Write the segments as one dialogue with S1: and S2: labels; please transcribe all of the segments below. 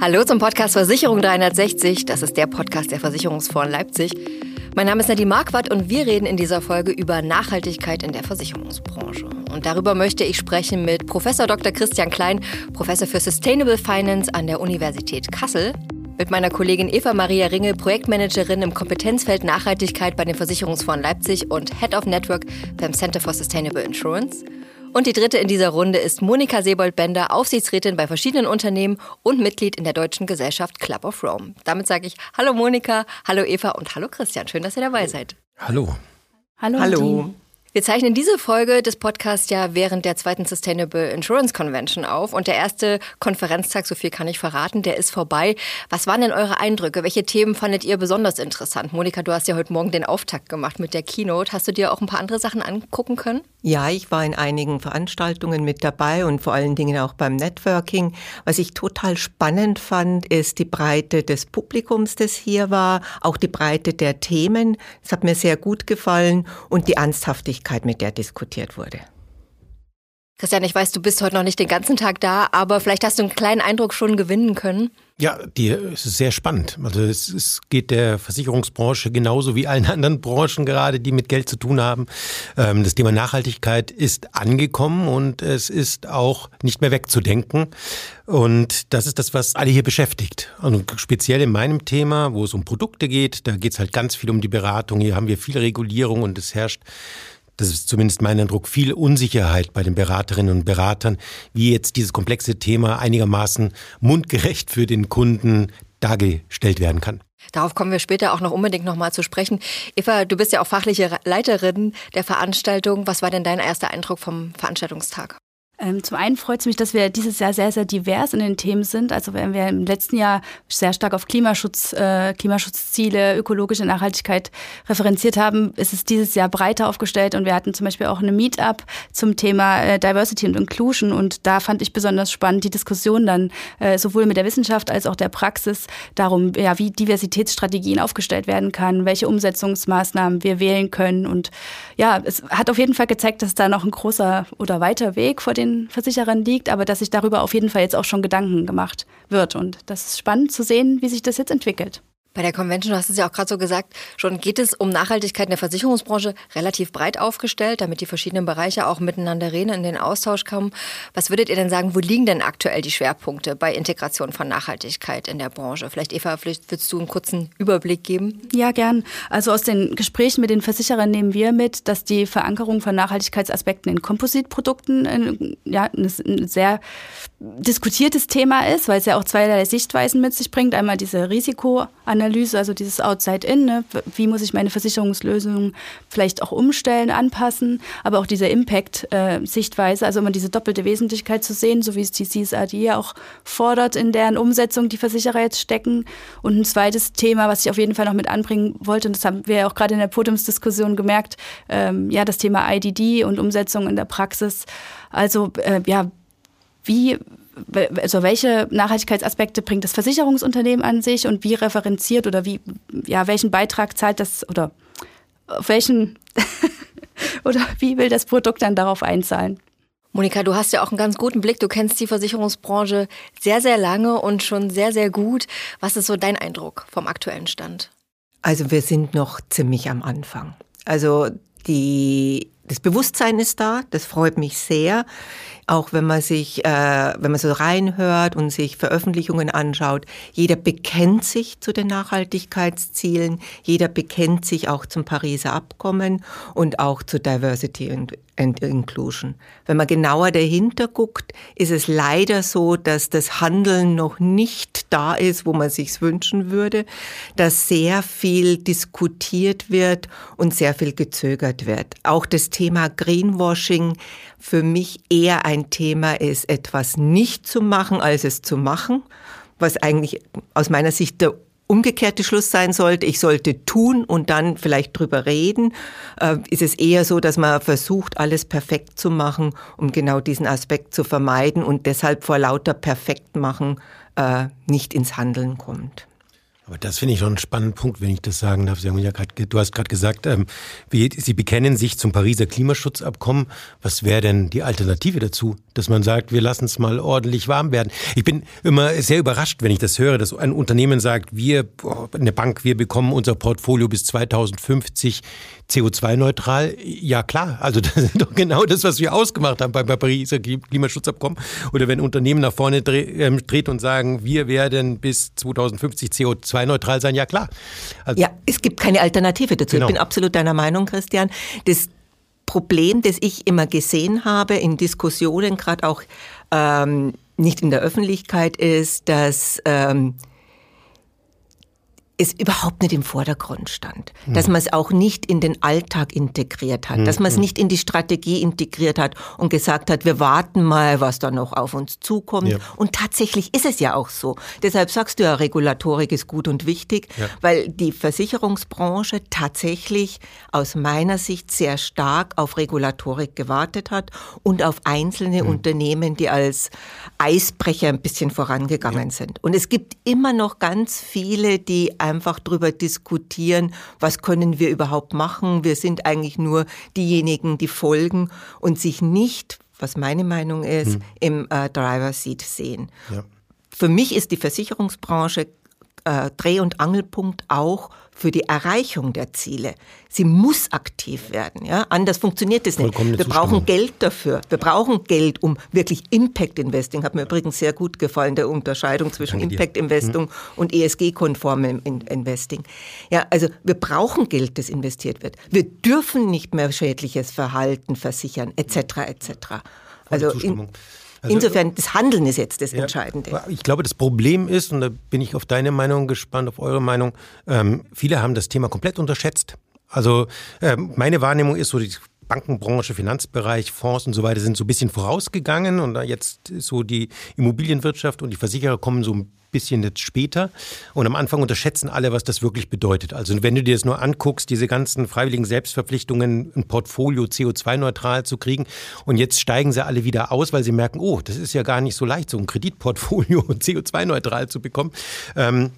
S1: Hallo zum Podcast Versicherung 360. Das ist der Podcast der Versicherungsfonds Leipzig. Mein Name ist Nadine Marquardt und wir reden in dieser Folge über Nachhaltigkeit in der Versicherungsbranche. Und darüber möchte ich sprechen mit Professor Dr. Christian Klein, Professor für Sustainable Finance an der Universität Kassel, mit meiner Kollegin Eva Maria Ringe, Projektmanagerin im Kompetenzfeld Nachhaltigkeit bei den Versicherungsfonds Leipzig und Head of Network beim Center for Sustainable Insurance. Und die dritte in dieser Runde ist Monika Sebold-Bender, Aufsichtsrätin bei verschiedenen Unternehmen und Mitglied in der deutschen Gesellschaft Club of Rome. Damit sage ich Hallo Monika, hallo Eva und hallo Christian. Schön, dass ihr dabei seid.
S2: Hallo.
S1: Hallo. Hallo. Wir zeichnen diese Folge des Podcasts ja während der zweiten Sustainable Insurance Convention auf. Und der erste Konferenztag, so viel kann ich verraten, der ist vorbei. Was waren denn eure Eindrücke? Welche Themen fandet ihr besonders interessant? Monika, du hast ja heute Morgen den Auftakt gemacht mit der Keynote. Hast du dir auch ein paar andere Sachen angucken können?
S3: Ja, ich war in einigen Veranstaltungen mit dabei und vor allen Dingen auch beim Networking. Was ich total spannend fand, ist die Breite des Publikums, das hier war, auch die Breite der Themen. Es hat mir sehr gut gefallen und die Ernsthaftigkeit Dringlichkeit, mit der diskutiert wurde.
S1: Christian, ich weiß, du bist heute noch nicht den ganzen Tag da, aber vielleicht hast du einen kleinen Eindruck schon gewinnen können.
S2: Ja, die ist sehr spannend. Also es, es, geht der Versicherungsbranche genauso wie allen anderen Branchen gerade, die mit Geld zu tun haben. Ähm, das Thema Nachhaltigkeit ist angekommen und es ist auch nicht mehr wegzudenken. Und das ist das, was alle hier beschäftigt. Und speziell in meinem Thema, wo es um Produkte geht, da geht es halt ganz viel um die Beratung. Hier haben wir viel Regulierung und es herrscht das ist zumindest mein Eindruck, viel Unsicherheit bei den Beraterinnen und Beratern, wie jetzt dieses komplexe Thema einigermaßen mundgerecht für den Kunden dargestellt werden kann.
S1: Darauf kommen wir später auch noch unbedingt nochmal zu sprechen. Eva, du bist ja auch fachliche Leiterin der Veranstaltung. Was war denn dein erster Eindruck vom Veranstaltungstag?
S4: Ähm, zum einen freut es mich, dass wir dieses Jahr sehr, sehr divers in den Themen sind. Also wenn wir im letzten Jahr sehr stark auf Klimaschutz, äh, Klimaschutzziele, ökologische Nachhaltigkeit referenziert haben, ist es dieses Jahr breiter aufgestellt. Und wir hatten zum Beispiel auch eine Meetup zum Thema äh, Diversity und Inclusion. Und da fand ich besonders spannend die Diskussion dann äh, sowohl mit der Wissenschaft als auch der Praxis darum, ja, wie Diversitätsstrategien aufgestellt werden kann, welche Umsetzungsmaßnahmen wir wählen können. Und ja, es hat auf jeden Fall gezeigt, dass da noch ein großer oder weiter Weg vor den den Versicherern liegt, aber dass sich darüber auf jeden Fall jetzt auch schon Gedanken gemacht wird. Und das ist spannend zu sehen, wie sich das jetzt entwickelt.
S1: Bei der Convention, du hast es ja auch gerade so gesagt, schon geht es um Nachhaltigkeit in der Versicherungsbranche relativ breit aufgestellt, damit die verschiedenen Bereiche auch miteinander reden, in den Austausch kommen. Was würdet ihr denn sagen, wo liegen denn aktuell die Schwerpunkte bei Integration von Nachhaltigkeit in der Branche? Vielleicht Eva, vielleicht würdest du einen kurzen Überblick geben?
S4: Ja, gern. Also aus den Gesprächen mit den Versicherern nehmen wir mit, dass die Verankerung von Nachhaltigkeitsaspekten in Kompositprodukten ja, ein sehr diskutiertes Thema ist, weil es ja auch zweierlei Sichtweisen mit sich bringt. Einmal diese Risikoanalyse, also dieses Outside-In, ne? wie muss ich meine Versicherungslösung vielleicht auch umstellen, anpassen, aber auch diese Impact-Sichtweise, also immer diese doppelte Wesentlichkeit zu sehen, so wie es die CSRD auch fordert, in deren Umsetzung die Versicherer jetzt stecken. Und ein zweites Thema, was ich auf jeden Fall noch mit anbringen wollte, und das haben wir ja auch gerade in der Podiumsdiskussion gemerkt, ähm, ja, das Thema IDD und Umsetzung in der Praxis. Also äh, ja, wie also welche Nachhaltigkeitsaspekte bringt das Versicherungsunternehmen an sich und wie referenziert oder wie, ja, welchen Beitrag zahlt das oder auf welchen oder wie will das Produkt dann darauf einzahlen?
S1: Monika, du hast ja auch einen ganz guten Blick. Du kennst die Versicherungsbranche sehr, sehr lange und schon sehr, sehr gut. Was ist so dein Eindruck vom aktuellen Stand?
S3: Also wir sind noch ziemlich am Anfang. Also die, das Bewusstsein ist da, das freut mich sehr auch wenn man sich, äh, wenn man so reinhört und sich Veröffentlichungen anschaut, jeder bekennt sich zu den Nachhaltigkeitszielen, jeder bekennt sich auch zum Pariser Abkommen und auch zu Diversity and, and Inclusion. Wenn man genauer dahinter guckt, ist es leider so, dass das Handeln noch nicht da ist, wo man sich's wünschen würde, dass sehr viel diskutiert wird und sehr viel gezögert wird. Auch das Thema Greenwashing für mich eher ein Thema ist, etwas nicht zu machen, als es zu machen, was eigentlich aus meiner Sicht der umgekehrte Schluss sein sollte, ich sollte tun und dann vielleicht drüber reden, äh, ist es eher so, dass man versucht, alles perfekt zu machen, um genau diesen Aspekt zu vermeiden und deshalb vor lauter Perfektmachen äh, nicht ins Handeln kommt.
S2: Aber das finde ich schon einen spannenden Punkt, wenn ich das sagen darf. Sie haben ja grad, du hast gerade gesagt, ähm, wie, Sie bekennen sich zum Pariser Klimaschutzabkommen. Was wäre denn die Alternative dazu, dass man sagt, wir lassen es mal ordentlich warm werden? Ich bin immer sehr überrascht, wenn ich das höre, dass ein Unternehmen sagt, wir, eine Bank, wir bekommen unser Portfolio bis 2050 CO2-neutral. Ja klar, also das ist doch genau das, was wir ausgemacht haben beim Pariser Klimaschutzabkommen. Oder wenn Unternehmen nach vorne ähm, dreht und sagen, wir werden bis 2050 CO2 CO2-neutral sein, ja klar.
S3: Also ja, es gibt keine Alternative dazu. Genau. Ich bin absolut deiner Meinung, Christian. Das Problem, das ich immer gesehen habe in Diskussionen, gerade auch ähm, nicht in der Öffentlichkeit, ist, dass ähm, es überhaupt nicht im Vordergrund stand, dass man es auch nicht in den Alltag integriert hat, mhm. dass man es mhm. nicht in die Strategie integriert hat und gesagt hat, wir warten mal, was da noch auf uns zukommt. Ja. Und tatsächlich ist es ja auch so. Deshalb sagst du ja, Regulatorik ist gut und wichtig, ja. weil die Versicherungsbranche tatsächlich aus meiner Sicht sehr stark auf Regulatorik gewartet hat und auf einzelne mhm. Unternehmen, die als Eisbrecher ein bisschen vorangegangen ja. sind. Und es gibt immer noch ganz viele, die einfach darüber diskutieren, was können wir überhaupt machen. Wir sind eigentlich nur diejenigen, die folgen und sich nicht, was meine Meinung ist, hm. im äh, Driver Seat sehen. Ja. Für mich ist die Versicherungsbranche äh, Dreh- und Angelpunkt auch für die Erreichung der Ziele. Sie muss aktiv werden. Ja? Anders funktioniert es nicht. Wir brauchen Geld dafür. Wir brauchen Geld, um wirklich Impact Investing. Hat mir übrigens sehr gut gefallen, der Unterscheidung zwischen Impact Investing mhm. und ESG-konformem Investing. Ja, also wir brauchen Geld, das investiert wird. Wir dürfen nicht mehr schädliches Verhalten versichern, etc. etc. Also in, also, Insofern, das Handeln ist jetzt das Entscheidende.
S2: Ja, ich glaube, das Problem ist, und da bin ich auf deine Meinung gespannt, auf eure Meinung, ähm, viele haben das Thema komplett unterschätzt. Also ähm, meine Wahrnehmung ist so, die Bankenbranche, Finanzbereich, Fonds und so weiter sind so ein bisschen vorausgegangen und jetzt so die Immobilienwirtschaft und die Versicherer kommen so ein bisschen jetzt später. Und am Anfang unterschätzen alle, was das wirklich bedeutet. Also wenn du dir das nur anguckst, diese ganzen freiwilligen Selbstverpflichtungen, ein Portfolio CO2-neutral zu kriegen. Und jetzt steigen sie alle wieder aus, weil sie merken, oh, das ist ja gar nicht so leicht, so ein Kreditportfolio CO2-neutral zu bekommen. Ähm,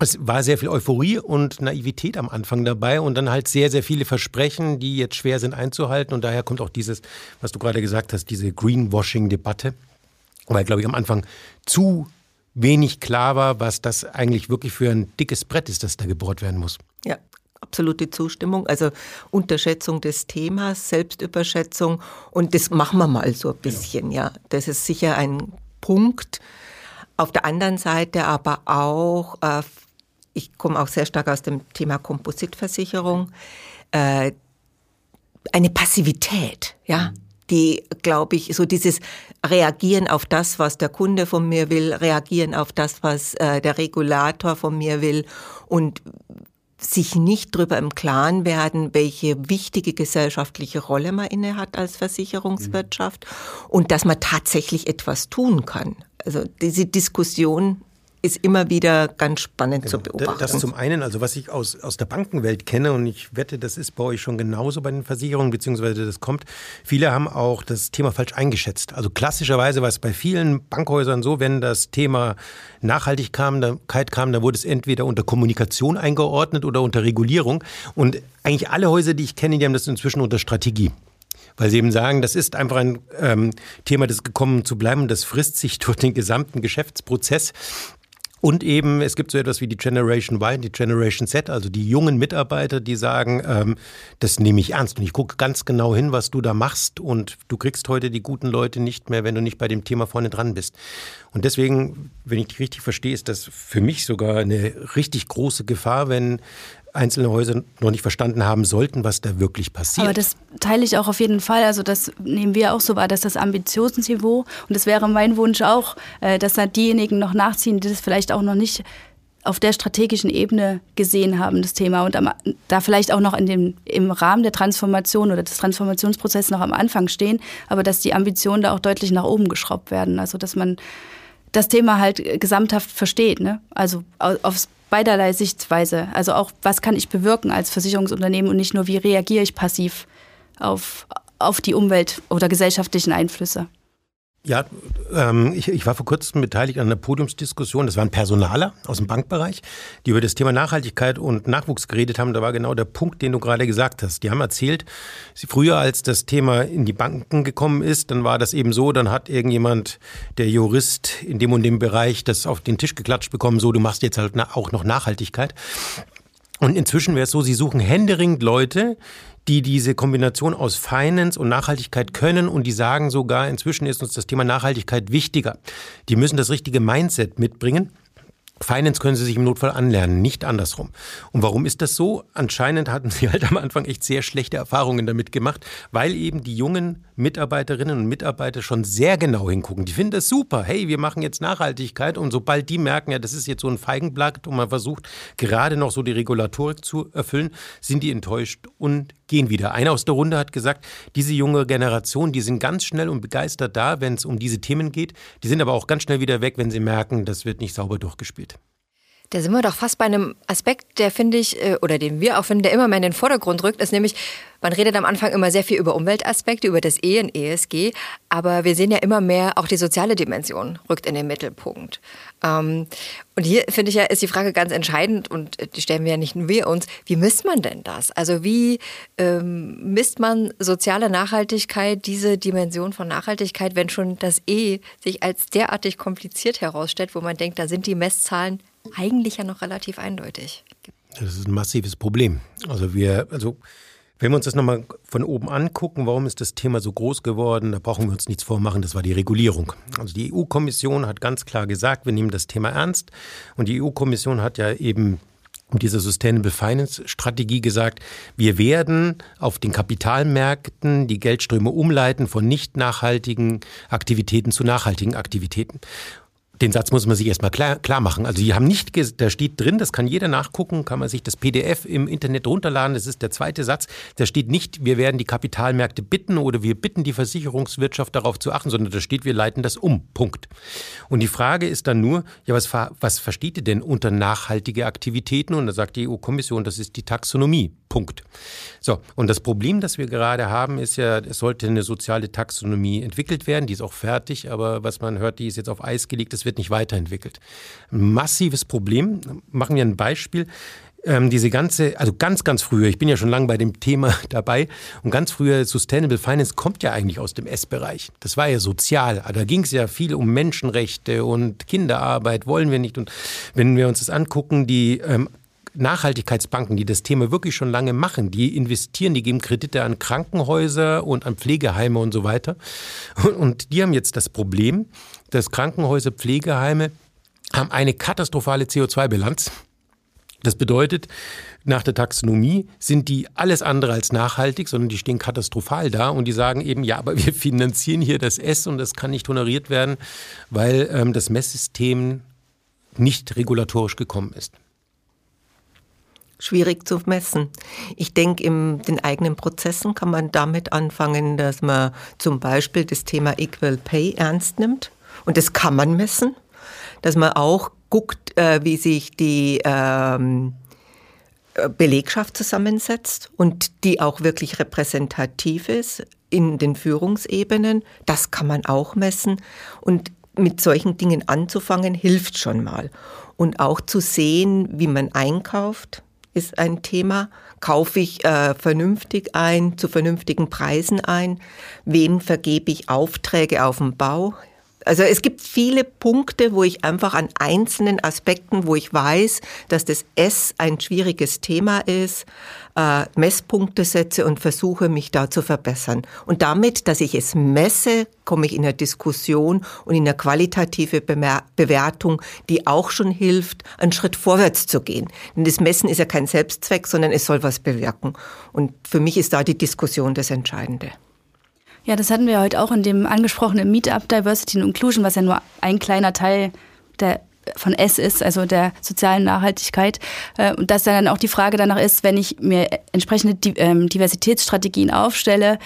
S2: es war sehr viel Euphorie und Naivität am Anfang dabei und dann halt sehr, sehr viele Versprechen, die jetzt schwer sind einzuhalten. Und daher kommt auch dieses, was du gerade gesagt hast, diese Greenwashing-Debatte. Weil, glaube ich, am Anfang zu wenig klar war, was das eigentlich wirklich für ein dickes Brett ist, das da gebohrt werden muss.
S3: Ja, absolute Zustimmung. Also Unterschätzung des Themas, Selbstüberschätzung und das machen wir mal so ein genau. bisschen, ja. Das ist sicher ein Punkt. Auf der anderen Seite aber auch, äh, ich komme auch sehr stark aus dem Thema Kompositversicherung, äh, eine Passivität, ja. Mhm die, glaube ich, so dieses Reagieren auf das, was der Kunde von mir will, reagieren auf das, was äh, der Regulator von mir will und sich nicht darüber im Klaren werden, welche wichtige gesellschaftliche Rolle man inne hat als Versicherungswirtschaft mhm. und dass man tatsächlich etwas tun kann. Also diese Diskussion ist immer wieder ganz spannend genau. zu beobachten.
S2: Das zum einen, also was ich aus, aus der Bankenwelt kenne und ich wette, das ist bei euch schon genauso bei den Versicherungen, beziehungsweise das kommt, viele haben auch das Thema falsch eingeschätzt. Also klassischerweise war es bei vielen Bankhäusern so, wenn das Thema Nachhaltigkeit kam, da wurde es entweder unter Kommunikation eingeordnet oder unter Regulierung und eigentlich alle Häuser, die ich kenne, die haben das inzwischen unter Strategie weil sie eben sagen, das ist einfach ein ähm, Thema, das gekommen zu bleiben, das frisst sich durch den gesamten Geschäftsprozess. Und eben, es gibt so etwas wie die Generation Y, die Generation Z, also die jungen Mitarbeiter, die sagen, ähm, das nehme ich ernst und ich gucke ganz genau hin, was du da machst und du kriegst heute die guten Leute nicht mehr, wenn du nicht bei dem Thema vorne dran bist. Und deswegen, wenn ich dich richtig verstehe, ist das für mich sogar eine richtig große Gefahr, wenn einzelne Häuser noch nicht verstanden haben sollten, was da wirklich passiert.
S4: Aber das teile ich auch auf jeden Fall. Also das nehmen wir auch so wahr, dass das Ambitionsniveau, und das wäre mein Wunsch auch, äh, dass da diejenigen noch nachziehen, die das vielleicht auch noch nicht auf der strategischen Ebene gesehen haben, das Thema, und am, da vielleicht auch noch in dem, im Rahmen der Transformation oder des Transformationsprozesses noch am Anfang stehen, aber dass die Ambitionen da auch deutlich nach oben geschraubt werden. Also dass man das Thema halt gesamthaft versteht, ne? Also aufs beiderlei Sichtweise. Also auch, was kann ich bewirken als Versicherungsunternehmen und nicht nur, wie reagiere ich passiv auf, auf die Umwelt oder gesellschaftlichen Einflüsse.
S2: Ja, ähm, ich, ich war vor kurzem beteiligt an einer Podiumsdiskussion. Das waren Personaler aus dem Bankbereich, die über das Thema Nachhaltigkeit und Nachwuchs geredet haben. Da war genau der Punkt, den du gerade gesagt hast. Die haben erzählt, sie früher, als das Thema in die Banken gekommen ist, dann war das eben so, dann hat irgendjemand, der Jurist in dem und dem Bereich, das auf den Tisch geklatscht bekommen, so, du machst jetzt halt auch noch Nachhaltigkeit. Und inzwischen wäre es so, sie suchen händeringend Leute, die diese Kombination aus Finance und Nachhaltigkeit können und die sagen sogar, inzwischen ist uns das Thema Nachhaltigkeit wichtiger. Die müssen das richtige Mindset mitbringen. Finance können Sie sich im Notfall anlernen, nicht andersrum. Und warum ist das so? Anscheinend hatten Sie halt am Anfang echt sehr schlechte Erfahrungen damit gemacht, weil eben die jungen Mitarbeiterinnen und Mitarbeiter schon sehr genau hingucken. Die finden das super. Hey, wir machen jetzt Nachhaltigkeit. Und sobald die merken, ja, das ist jetzt so ein Feigenblatt und man versucht gerade noch so die Regulatorik zu erfüllen, sind die enttäuscht und gehen wieder. Einer aus der Runde hat gesagt, diese junge Generation, die sind ganz schnell und begeistert da, wenn es um diese Themen geht. Die sind aber auch ganz schnell wieder weg, wenn sie merken, das wird nicht sauber durchgespielt.
S1: Da sind wir doch fast bei einem Aspekt, der finde ich, äh, oder den wir auch finden, der immer mehr in den Vordergrund rückt, ist nämlich, man redet am Anfang immer sehr viel über Umweltaspekte, über das E und ESG, aber wir sehen ja immer mehr, auch die soziale Dimension rückt in den Mittelpunkt. Ähm, und hier finde ich ja, ist die Frage ganz entscheidend und die stellen wir ja nicht nur wir uns, wie misst man denn das? Also wie ähm, misst man soziale Nachhaltigkeit, diese Dimension von Nachhaltigkeit, wenn schon das E sich als derartig kompliziert herausstellt, wo man denkt, da sind die Messzahlen eigentlich ja noch relativ eindeutig.
S2: Das ist ein massives Problem. Also wir, also wenn wir uns das nochmal von oben angucken, warum ist das Thema so groß geworden, da brauchen wir uns nichts vormachen, das war die Regulierung. Also die EU-Kommission hat ganz klar gesagt, wir nehmen das Thema ernst. Und die EU-Kommission hat ja eben mit dieser Sustainable Finance Strategie gesagt, wir werden auf den Kapitalmärkten die Geldströme umleiten von nicht nachhaltigen Aktivitäten zu nachhaltigen Aktivitäten. Den Satz muss man sich erstmal klar, klar machen. Also die haben nicht, da steht drin, das kann jeder nachgucken, kann man sich das PDF im Internet runterladen. Das ist der zweite Satz. Da steht nicht, wir werden die Kapitalmärkte bitten oder wir bitten die Versicherungswirtschaft darauf zu achten, sondern da steht, wir leiten das um. Punkt. Und die Frage ist dann nur, ja, was, was versteht ihr denn unter nachhaltige Aktivitäten? Und da sagt die EU-Kommission, das ist die Taxonomie. Punkt. So, und das Problem, das wir gerade haben, ist ja, es sollte eine soziale Taxonomie entwickelt werden. Die ist auch fertig, aber was man hört, die ist jetzt auf Eis gelegt. Es wird nicht weiterentwickelt. Massives Problem. Machen wir ein Beispiel. Ähm, diese ganze, also ganz, ganz früher, ich bin ja schon lange bei dem Thema dabei, und ganz früher Sustainable Finance kommt ja eigentlich aus dem S-Bereich. Das war ja sozial. Da ging es ja viel um Menschenrechte und Kinderarbeit, wollen wir nicht. Und wenn wir uns das angucken, die ähm, Nachhaltigkeitsbanken, die das Thema wirklich schon lange machen, die investieren, die geben Kredite an Krankenhäuser und an Pflegeheime und so weiter. Und die haben jetzt das Problem, dass Krankenhäuser, Pflegeheime haben eine katastrophale CO2-Bilanz. Das bedeutet, nach der Taxonomie sind die alles andere als nachhaltig, sondern die stehen katastrophal da und die sagen eben, ja, aber wir finanzieren hier das S und das kann nicht honoriert werden, weil ähm, das Messsystem nicht regulatorisch gekommen ist
S3: schwierig zu messen. Ich denke, in den eigenen Prozessen kann man damit anfangen, dass man zum Beispiel das Thema Equal Pay ernst nimmt. Und das kann man messen. Dass man auch guckt, äh, wie sich die ähm, Belegschaft zusammensetzt und die auch wirklich repräsentativ ist in den Führungsebenen. Das kann man auch messen. Und mit solchen Dingen anzufangen, hilft schon mal. Und auch zu sehen, wie man einkauft, ist ein Thema. Kaufe ich äh, vernünftig ein, zu vernünftigen Preisen ein? Wem vergebe ich Aufträge auf dem Bau? Also es gibt viele Punkte, wo ich einfach an einzelnen Aspekten, wo ich weiß, dass das S ein schwieriges Thema ist, äh, Messpunkte setze und versuche, mich da zu verbessern. Und damit, dass ich es messe, komme ich in eine Diskussion und in eine qualitative Bewertung, die auch schon hilft, einen Schritt vorwärts zu gehen. Denn das Messen ist ja kein Selbstzweck, sondern es soll was bewirken. Und für mich ist da die Diskussion das Entscheidende.
S4: Ja, das hatten wir heute auch in dem angesprochenen Meetup Diversity and Inclusion, was ja nur ein kleiner Teil der von S ist, also der sozialen Nachhaltigkeit. Äh, und dass dann auch die Frage danach ist, wenn ich mir entsprechende ähm, Diversitätsstrategien aufstelle,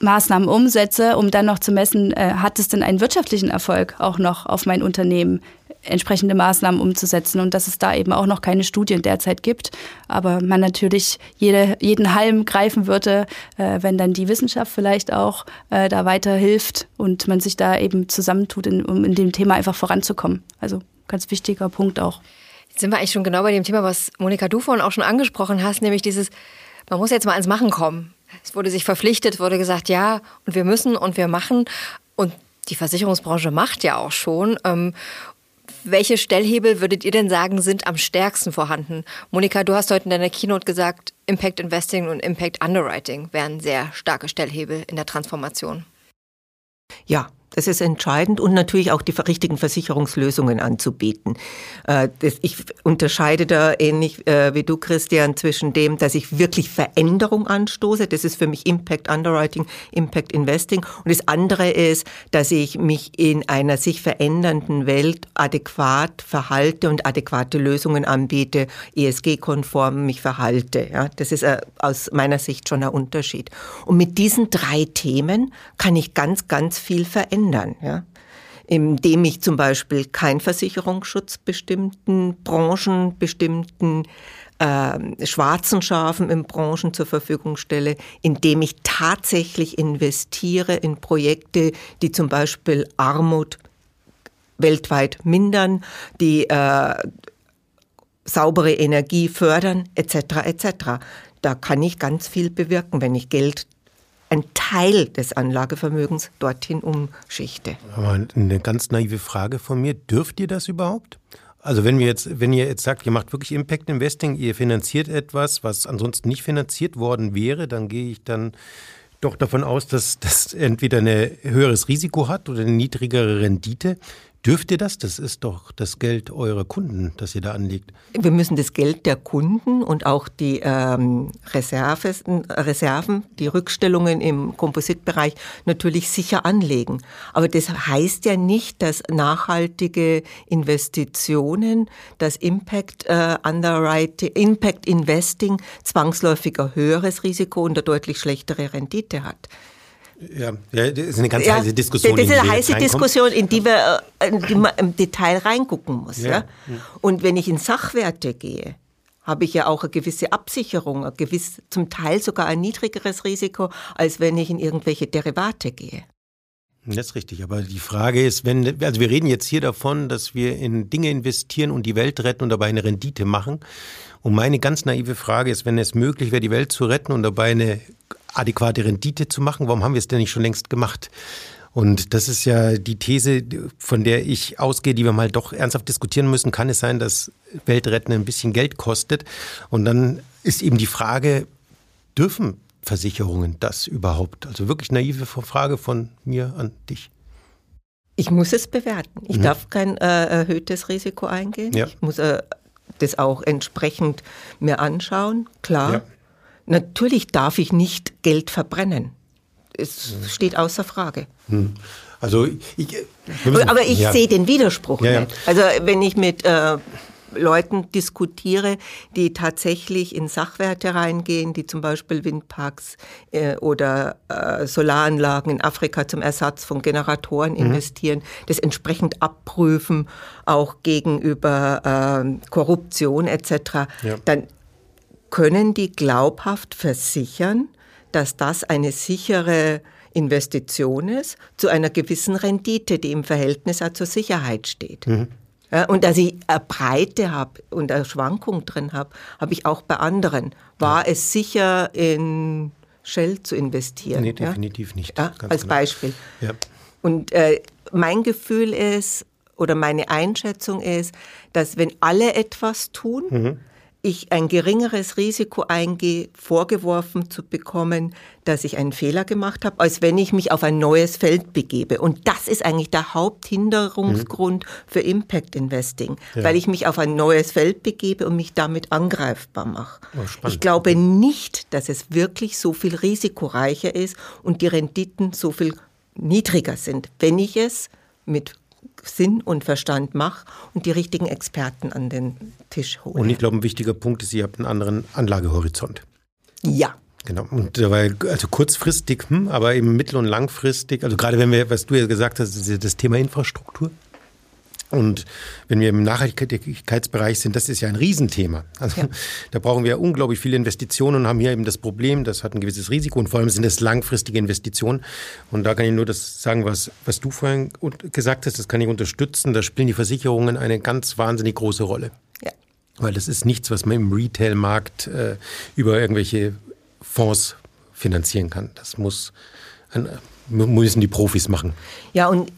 S4: Maßnahmen umsetze, um dann noch zu messen, äh, hat es denn einen wirtschaftlichen Erfolg auch noch auf mein Unternehmen? Entsprechende Maßnahmen umzusetzen und dass es da eben auch noch keine Studien derzeit gibt. Aber man natürlich jede, jeden Halm greifen würde, äh, wenn dann die Wissenschaft vielleicht auch äh, da weiterhilft und man sich da eben zusammentut, in, um in dem Thema einfach voranzukommen. Also ganz wichtiger Punkt auch.
S1: Jetzt sind wir eigentlich schon genau bei dem Thema, was Monika du vorhin auch schon angesprochen hast, nämlich dieses, man muss jetzt mal ans Machen kommen. Es wurde sich verpflichtet, wurde gesagt, ja, und wir müssen und wir machen. Und die Versicherungsbranche macht ja auch schon. Ähm, welche Stellhebel würdet ihr denn sagen, sind am stärksten vorhanden? Monika, du hast heute in deiner Keynote gesagt, Impact Investing und Impact Underwriting wären sehr starke Stellhebel in der Transformation.
S3: Ja, das ist entscheidend und natürlich auch die richtigen Versicherungslösungen anzubieten. Äh, ich unterscheide da ähnlich äh, wie du, Christian, zwischen dem, dass ich wirklich Veränderung anstoße. Das ist für mich Impact Underwriting, Impact Investing. Und das andere ist, dass ich mich in einer sich verändernden Welt adäquat verhalte und adäquate Lösungen anbiete, ESG-konform mich verhalte. Das ist äh, aus meiner Sicht schon ein Unterschied. Und mit diesen drei Themen kann ich ganz, ganz viel verändern ändern, ja indem ich zum Beispiel keinen Versicherungsschutz bestimmten Branchen, bestimmten äh, schwarzen Schafen in Branchen zur Verfügung stelle, indem ich tatsächlich investiere in Projekte, die zum Beispiel Armut weltweit mindern, die äh, saubere Energie fördern, etc. etc. Da kann ich ganz viel bewirken, wenn ich Geld ein Teil des Anlagevermögens dorthin umschichte.
S2: Aber eine ganz naive Frage von mir, dürft ihr das überhaupt? Also wenn wir jetzt, wenn ihr jetzt sagt, ihr macht wirklich Impact Investing, ihr finanziert etwas, was ansonsten nicht finanziert worden wäre, dann gehe ich dann doch davon aus, dass das entweder ein höheres Risiko hat oder eine niedrigere Rendite. Dürft ihr das? Das ist doch das Geld eurer Kunden, das ihr da anlegt.
S3: Wir müssen das Geld der Kunden und auch die ähm, Reserves, Reserven, die Rückstellungen im Kompositbereich natürlich sicher anlegen. Aber das heißt ja nicht, dass nachhaltige Investitionen, das Impact äh, Underwriting, Impact Investing zwangsläufig ein höheres Risiko und eine deutlich schlechtere Rendite hat.
S2: Ja, ja, das ist eine ganz ja, heiße Diskussion.
S3: Das ist eine heiße Diskussion, in die, wir, äh, in die man im Detail reingucken muss. Ja. ja. Und wenn ich in Sachwerte gehe, habe ich ja auch eine gewisse Absicherung, ein gewiss, zum Teil sogar ein niedrigeres Risiko, als wenn ich in irgendwelche Derivate gehe.
S2: Das ist richtig, aber die Frage ist, wenn, also wir reden jetzt hier davon, dass wir in Dinge investieren und die Welt retten und dabei eine Rendite machen. Und meine ganz naive Frage ist, wenn es möglich wäre, die Welt zu retten und dabei eine adäquate Rendite zu machen. Warum haben wir es denn nicht schon längst gemacht? Und das ist ja die These, von der ich ausgehe, die wir mal doch ernsthaft diskutieren müssen. Kann es sein, dass Weltretten ein bisschen Geld kostet? Und dann ist eben die Frage, dürfen Versicherungen das überhaupt? Also wirklich naive Frage von mir an dich.
S3: Ich muss es bewerten. Ich mhm. darf kein äh, erhöhtes Risiko eingehen. Ja. Ich muss äh, das auch entsprechend mir anschauen, klar. Ja. Natürlich darf ich nicht Geld verbrennen. Es hm. steht außer Frage. Hm.
S2: Also ich,
S3: müssen, aber ich ja. sehe den Widerspruch ja, nicht. Also wenn ich mit äh, Leuten diskutiere, die tatsächlich in Sachwerte reingehen, die zum Beispiel Windparks äh, oder äh, Solaranlagen in Afrika zum Ersatz von Generatoren mhm. investieren, das entsprechend abprüfen, auch gegenüber äh, Korruption etc., ja. dann können die glaubhaft versichern, dass das eine sichere Investition ist zu einer gewissen Rendite, die im Verhältnis auch zur Sicherheit steht. Mhm. Ja, und dass ich eine Breite habe und eine Schwankung drin habe, habe ich auch bei anderen. War ja. es sicher in Shell zu investieren?
S2: Nee, definitiv ja? nicht.
S3: als genau. Beispiel. Und äh, mein Gefühl ist, oder meine Einschätzung ist, dass wenn alle etwas tun, mhm ich ein geringeres Risiko eingehe, vorgeworfen zu bekommen, dass ich einen Fehler gemacht habe, als wenn ich mich auf ein neues Feld begebe. Und das ist eigentlich der Haupthinderungsgrund mhm. für Impact Investing, ja. weil ich mich auf ein neues Feld begebe und mich damit angreifbar mache. Oh, ich glaube nicht, dass es wirklich so viel risikoreicher ist und die Renditen so viel niedriger sind, wenn ich es mit Sinn und Verstand mache und die richtigen Experten an den Tisch hole.
S2: Und ich glaube, ein wichtiger Punkt ist, ihr habt einen anderen Anlagehorizont.
S3: Ja.
S2: Genau. Und dabei, also kurzfristig, hm, aber eben mittel- und langfristig, also gerade wenn wir, was du ja gesagt hast, das Thema Infrastruktur. Und wenn wir im Nachhaltigkeitsbereich sind, das ist ja ein Riesenthema. Also ja. da brauchen wir unglaublich viele Investitionen und haben hier eben das Problem, das hat ein gewisses Risiko und vor allem sind das langfristige Investitionen. Und da kann ich nur das sagen, was, was du vorhin gesagt hast, das kann ich unterstützen. Da spielen die Versicherungen eine ganz wahnsinnig große Rolle. Ja. Weil das ist nichts, was man im Retail-Markt äh, über irgendwelche Fonds finanzieren kann. Das muss, müssen die Profis machen.
S3: Ja, und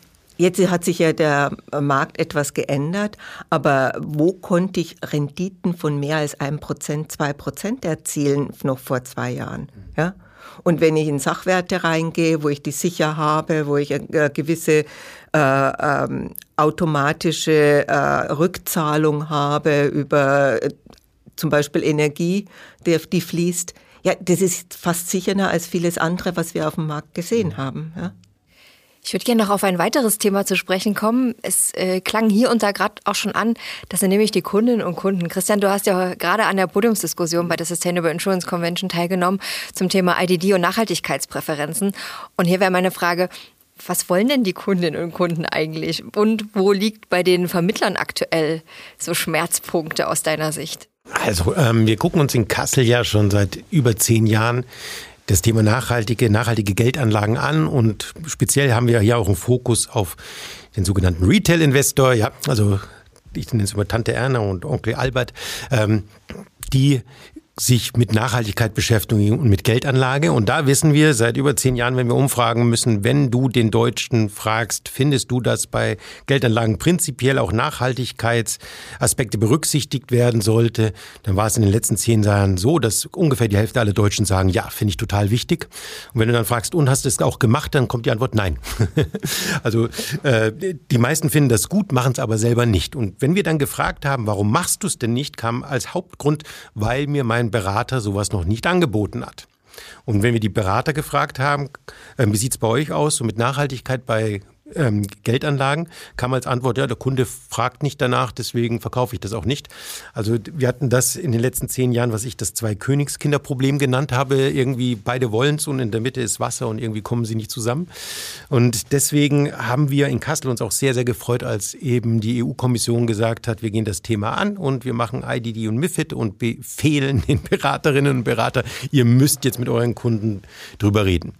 S3: Jetzt hat sich ja der Markt etwas geändert, aber wo konnte ich Renditen von mehr als einem Prozent, zwei Prozent erzielen noch vor zwei Jahren? Ja? Und wenn ich in Sachwerte reingehe, wo ich die sicher habe, wo ich eine gewisse äh, ähm, automatische äh, Rückzahlung habe über äh, zum Beispiel Energie, die, die fließt, ja, das ist fast sicherer als vieles andere, was wir auf dem Markt gesehen haben. Ja?
S1: Ich würde gerne noch auf ein weiteres Thema zu sprechen kommen. Es äh, klang hier und da gerade auch schon an, das sind nämlich die Kundinnen und Kunden. Christian, du hast ja gerade an der Podiumsdiskussion bei der Sustainable Insurance Convention teilgenommen zum Thema IDD und Nachhaltigkeitspräferenzen. Und hier wäre meine Frage, was wollen denn die Kundinnen und Kunden eigentlich? Und wo liegt bei den Vermittlern aktuell so Schmerzpunkte aus deiner Sicht?
S2: Also ähm, wir gucken uns in Kassel ja schon seit über zehn Jahren das Thema nachhaltige, nachhaltige Geldanlagen an. Und speziell haben wir hier auch einen Fokus auf den sogenannten Retail-Investor, ja, also ich nenne es immer Tante Erna und Onkel Albert, ähm, die sich mit Nachhaltigkeit beschäftigen und mit Geldanlage. Und da wissen wir seit über zehn Jahren, wenn wir umfragen müssen, wenn du den Deutschen fragst, findest du, dass bei Geldanlagen prinzipiell auch Nachhaltigkeitsaspekte berücksichtigt werden sollte, dann war es in den letzten zehn Jahren so, dass ungefähr die Hälfte aller Deutschen sagen, ja, finde ich total wichtig. Und wenn du dann fragst, und hast du es auch gemacht, dann kommt die Antwort nein. also äh, die meisten finden das gut, machen es aber selber nicht. Und wenn wir dann gefragt haben, warum machst du es denn nicht, kam als Hauptgrund, weil mir mein Berater sowas noch nicht angeboten hat. Und wenn wir die Berater gefragt haben, äh, wie sieht es bei euch aus, so mit Nachhaltigkeit bei ähm, Geldanlagen, kam als Antwort, ja, der Kunde fragt nicht danach, deswegen verkaufe ich das auch nicht. Also wir hatten das in den letzten zehn Jahren, was ich das Zwei-Königskinderproblem genannt habe, irgendwie beide wollen es und in der Mitte ist Wasser und irgendwie kommen sie nicht zusammen. Und deswegen haben wir in Kassel uns auch sehr, sehr gefreut, als eben die EU-Kommission gesagt hat, wir gehen das Thema an und wir machen IDD und MIFID und befehlen den Beraterinnen und Berater, ihr müsst jetzt mit euren Kunden drüber reden.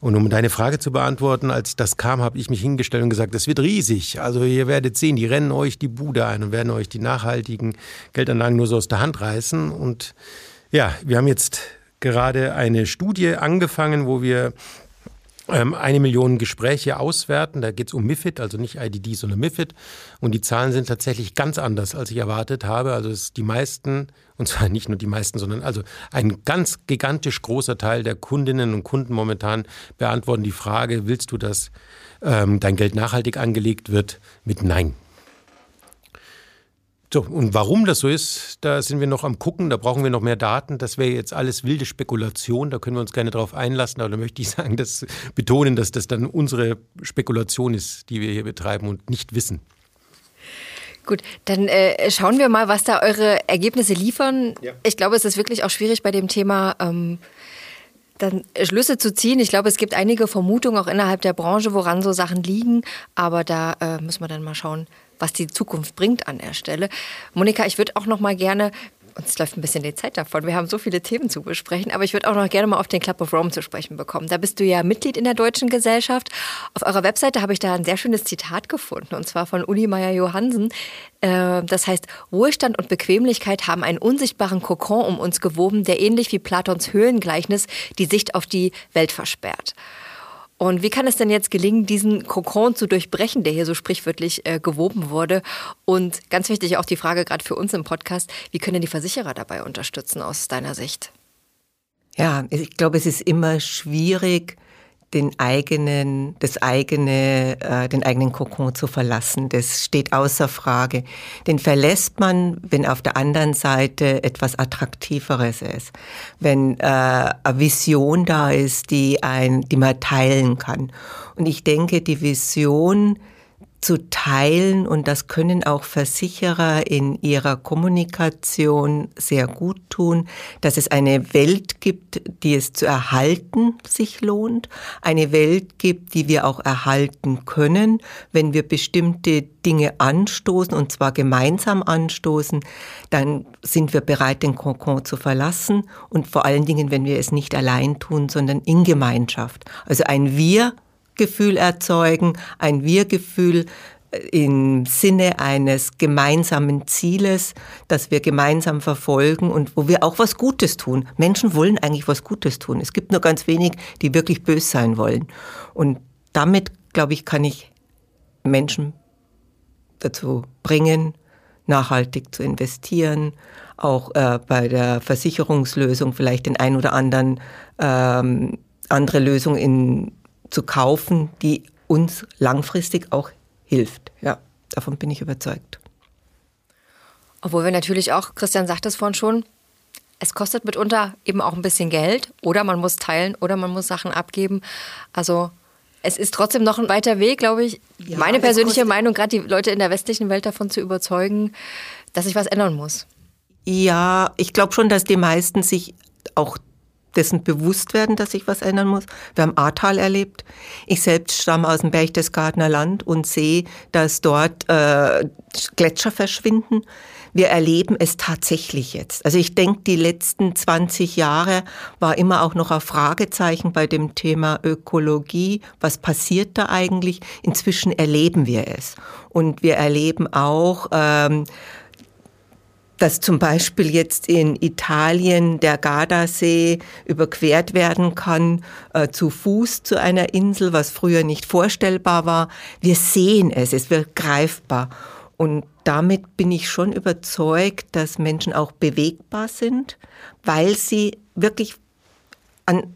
S2: Und um deine Frage zu beantworten, als das kam, habe ich mich hingestellt und gesagt, das wird riesig. Also ihr werdet sehen, die rennen euch die Bude ein und werden euch die nachhaltigen Geldanlagen nur so aus der Hand reißen. Und ja, wir haben jetzt gerade eine Studie angefangen, wo wir ähm, eine Million Gespräche auswerten. Da geht es um MIFID, also nicht IDD, sondern MIFID. Und die Zahlen sind tatsächlich ganz anders, als ich erwartet habe. Also es die meisten, und zwar nicht nur die meisten, sondern also ein ganz gigantisch großer Teil der Kundinnen und Kunden momentan beantworten die Frage, willst du, dass ähm, dein Geld nachhaltig angelegt wird, mit Nein. So, und warum das so ist, da sind wir noch am gucken, da brauchen wir noch mehr Daten. Das wäre jetzt alles wilde Spekulation, da können wir uns gerne drauf einlassen, aber da möchte ich sagen, dass, betonen, dass das dann unsere Spekulation ist, die wir hier betreiben und nicht wissen.
S1: Gut, dann äh, schauen wir mal, was da eure Ergebnisse liefern. Ja. Ich glaube, es ist wirklich auch schwierig bei dem Thema. Ähm, dann Schlüsse zu ziehen. Ich glaube, es gibt einige Vermutungen auch innerhalb der Branche, woran so Sachen liegen. Aber da äh, müssen wir dann mal schauen, was die Zukunft bringt an der Stelle. Monika, ich würde auch noch mal gerne uns läuft ein bisschen die Zeit davon. Wir haben so viele Themen zu besprechen, aber ich würde auch noch gerne mal auf den Club of Rome zu sprechen bekommen. Da bist du ja Mitglied in der Deutschen Gesellschaft. Auf eurer Webseite habe ich da ein sehr schönes Zitat gefunden, und zwar von Uli Meyer Johansen. Äh, das heißt, Wohlstand und Bequemlichkeit haben einen unsichtbaren Kokon um uns gewoben, der ähnlich wie Platons Höhlengleichnis die Sicht auf die Welt versperrt. Und wie kann es denn jetzt gelingen, diesen Kokon zu durchbrechen, der hier so sprichwörtlich äh, gewoben wurde? Und ganz wichtig auch die Frage gerade für uns im Podcast, wie können die Versicherer dabei unterstützen aus deiner Sicht?
S3: Ja, ich glaube, es ist immer schwierig, den eigenen, das eigene, äh, den eigenen Kokon zu verlassen. Das steht außer Frage. Den verlässt man, wenn auf der anderen Seite etwas Attraktiveres ist. Wenn äh, eine Vision da ist, die ein, die man teilen kann. Und ich denke, die Vision, zu teilen. Und das können auch Versicherer in ihrer Kommunikation sehr gut tun, dass es eine Welt gibt, die es zu erhalten sich lohnt, eine Welt gibt, die wir auch erhalten können, wenn wir bestimmte Dinge anstoßen und zwar gemeinsam anstoßen, dann sind wir bereit, den Kokon zu verlassen. Und vor allen Dingen, wenn wir es nicht allein tun, sondern in Gemeinschaft. Also ein Wir Gefühl erzeugen, ein Wir-Gefühl äh, im Sinne eines gemeinsamen Zieles, das wir gemeinsam verfolgen und wo wir auch was Gutes tun. Menschen wollen eigentlich was Gutes tun. Es gibt nur ganz wenig, die wirklich bös sein wollen. Und damit, glaube ich, kann ich Menschen dazu bringen, nachhaltig zu investieren, auch äh, bei der Versicherungslösung vielleicht den ein oder anderen ähm, andere Lösung in zu kaufen, die uns langfristig auch hilft. Ja, davon bin ich überzeugt.
S1: Obwohl wir natürlich auch, Christian sagt es vorhin schon, es kostet mitunter eben auch ein bisschen Geld oder man muss teilen oder man muss Sachen abgeben. Also es ist trotzdem noch ein weiter Weg, glaube ich. Ja, Meine persönliche Meinung, gerade die Leute in der westlichen Welt davon zu überzeugen, dass sich was ändern muss.
S3: Ja, ich glaube schon, dass die meisten sich auch dessen bewusst werden, dass sich was ändern muss. Wir haben Ahrtal erlebt. Ich selbst stamme aus dem Berchtesgadener Land und sehe, dass dort äh, Gletscher verschwinden. Wir erleben es tatsächlich jetzt. Also ich denke, die letzten 20 Jahre war immer auch noch ein Fragezeichen bei dem Thema Ökologie. Was passiert da eigentlich? Inzwischen erleben wir es. Und wir erleben auch, ähm, dass zum Beispiel jetzt in Italien der Gardasee überquert werden kann äh, zu Fuß zu einer Insel, was früher nicht vorstellbar war. Wir sehen es, es wird greifbar. Und damit bin ich schon überzeugt, dass Menschen auch bewegbar sind, weil sie wirklich an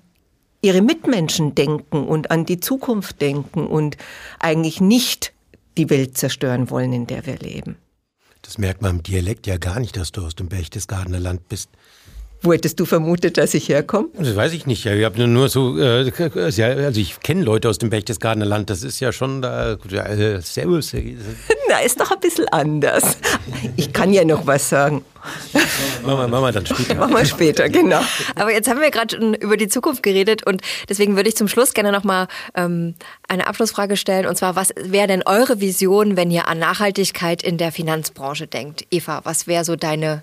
S3: ihre Mitmenschen denken und an die Zukunft denken und eigentlich nicht die Welt zerstören wollen, in der wir leben.
S2: Das merkt man im Dialekt ja gar nicht, dass du aus dem Berchtesgadener Land bist.
S3: Wo hättest du vermutet, dass ich herkomme?
S2: Das weiß ich nicht. Ich habe nur so, äh, also ich kenne Leute aus dem Berchtesgadener Land. Das ist ja schon da. Äh, servus.
S3: Na, ist doch ein bisschen anders. Ich kann ja noch was sagen.
S2: Machen wir, dann später.
S3: Machen wir später, genau.
S1: Aber jetzt haben wir gerade schon über die Zukunft geredet und deswegen würde ich zum Schluss gerne nochmal ähm, eine Abschlussfrage stellen. Und zwar, was wäre denn eure Vision, wenn ihr an Nachhaltigkeit in der Finanzbranche denkt? Eva, was wäre so deine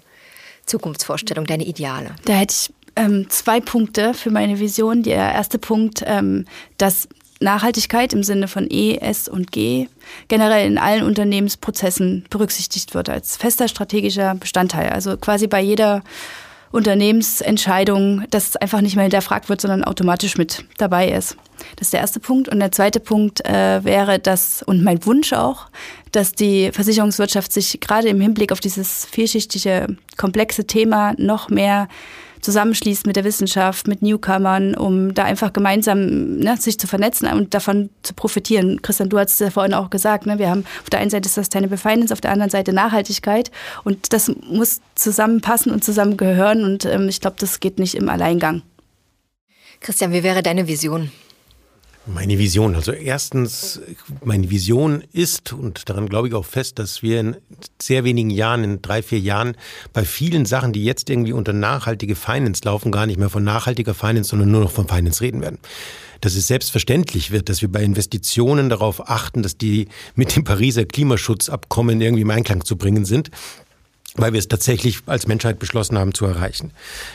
S1: Zukunftsvorstellung, deine Ideale?
S4: Da hätte ich ähm, zwei Punkte für meine Vision. Der erste Punkt, ähm, dass Nachhaltigkeit im Sinne von E, S und G generell in allen Unternehmensprozessen berücksichtigt wird als fester strategischer Bestandteil. Also quasi bei jeder Unternehmensentscheidung, dass einfach nicht mehr hinterfragt wird, sondern automatisch mit dabei ist. Das ist der erste Punkt. Und der zweite Punkt äh, wäre, dass, und mein Wunsch auch, dass die Versicherungswirtschaft sich gerade im Hinblick auf dieses vielschichtige, komplexe Thema noch mehr zusammenschließt mit der Wissenschaft, mit Newcomern, um da einfach gemeinsam ne, sich zu vernetzen und davon zu profitieren. Christian, du hast es ja vorhin auch gesagt, ne, wir haben auf der einen Seite Sustainable Finance, auf der anderen Seite Nachhaltigkeit und das muss zusammenpassen und zusammengehören und ähm, ich glaube, das geht nicht im Alleingang.
S1: Christian, wie wäre deine Vision?
S2: Meine Vision, also erstens, meine Vision ist, und daran glaube ich auch fest, dass wir in sehr wenigen Jahren, in drei, vier Jahren, bei vielen Sachen, die jetzt irgendwie unter nachhaltige Finance laufen, gar nicht mehr von nachhaltiger Finance, sondern nur noch von Finance reden werden. Dass es selbstverständlich wird, dass wir bei Investitionen darauf achten, dass die mit dem Pariser Klimaschutzabkommen irgendwie im Einklang zu bringen sind weil wir es tatsächlich als Menschheit beschlossen haben zu erreichen.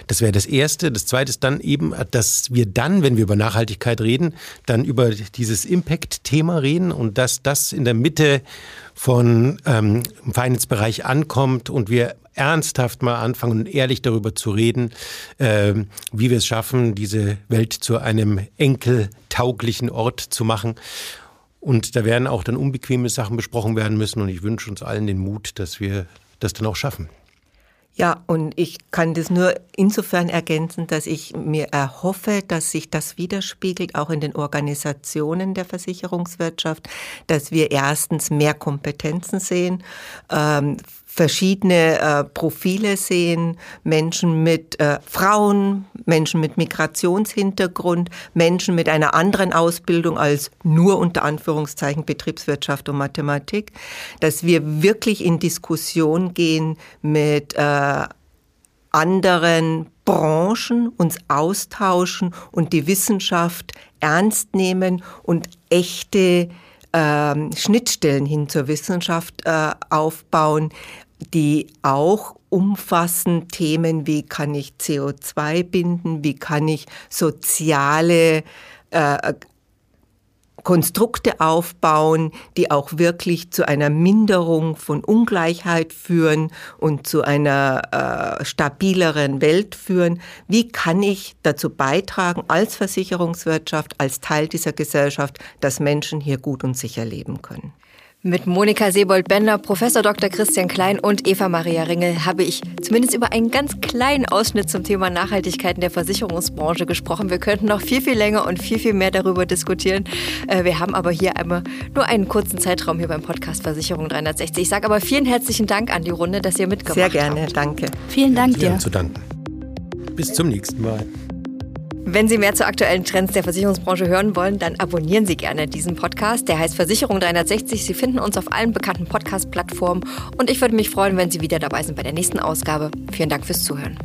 S2: Das wäre das Erste. Das Zweite ist dann eben, dass wir dann, wenn wir über Nachhaltigkeit reden, dann über dieses Impact-Thema reden und dass das in der Mitte von ähm, Finance-Bereich ankommt und wir ernsthaft mal anfangen und ehrlich darüber zu reden, äh, wie wir es schaffen, diese Welt zu einem enkeltauglichen Ort zu machen. Und da werden auch dann unbequeme Sachen besprochen werden müssen. Und ich wünsche uns allen den Mut, dass wir das dann auch schaffen.
S3: Ja, und ich kann das nur insofern ergänzen, dass ich mir erhoffe, dass sich das widerspiegelt, auch in den Organisationen der Versicherungswirtschaft, dass wir erstens mehr Kompetenzen sehen, ähm, verschiedene äh, Profile sehen, Menschen mit äh, Frauen, Menschen mit Migrationshintergrund, Menschen mit einer anderen Ausbildung als nur unter Anführungszeichen Betriebswirtschaft und Mathematik, dass wir wirklich in Diskussion gehen mit äh, anderen Branchen, uns austauschen und die Wissenschaft ernst nehmen und echte ähm, Schnittstellen hin zur Wissenschaft äh, aufbauen, die auch umfassen Themen wie kann ich CO2 binden, wie kann ich soziale äh, Konstrukte aufbauen, die auch wirklich zu einer Minderung von Ungleichheit führen und zu einer äh, stabileren Welt führen. Wie kann ich dazu beitragen, als Versicherungswirtschaft, als Teil dieser Gesellschaft, dass Menschen hier gut und sicher leben können?
S1: Mit Monika Sebold-Bender, Professor Dr. Christian Klein und Eva Maria Ringel habe ich zumindest über einen ganz kleinen Ausschnitt zum Thema Nachhaltigkeit in der Versicherungsbranche gesprochen. Wir könnten noch viel, viel länger und viel, viel mehr darüber diskutieren. Äh, wir haben aber hier einmal nur einen kurzen Zeitraum hier beim Podcast Versicherung 360. Ich sage aber vielen herzlichen Dank an die Runde, dass ihr mitgemacht
S3: habt. Sehr gerne,
S1: habt.
S3: danke.
S4: Vielen Dank dir.
S2: zu danken. Bis zum nächsten Mal.
S1: Wenn Sie mehr zu aktuellen Trends der Versicherungsbranche hören wollen, dann abonnieren Sie gerne diesen Podcast. Der heißt Versicherung 360. Sie finden uns auf allen bekannten Podcast-Plattformen. Und ich würde mich freuen, wenn Sie wieder dabei sind bei der nächsten Ausgabe. Vielen Dank fürs Zuhören.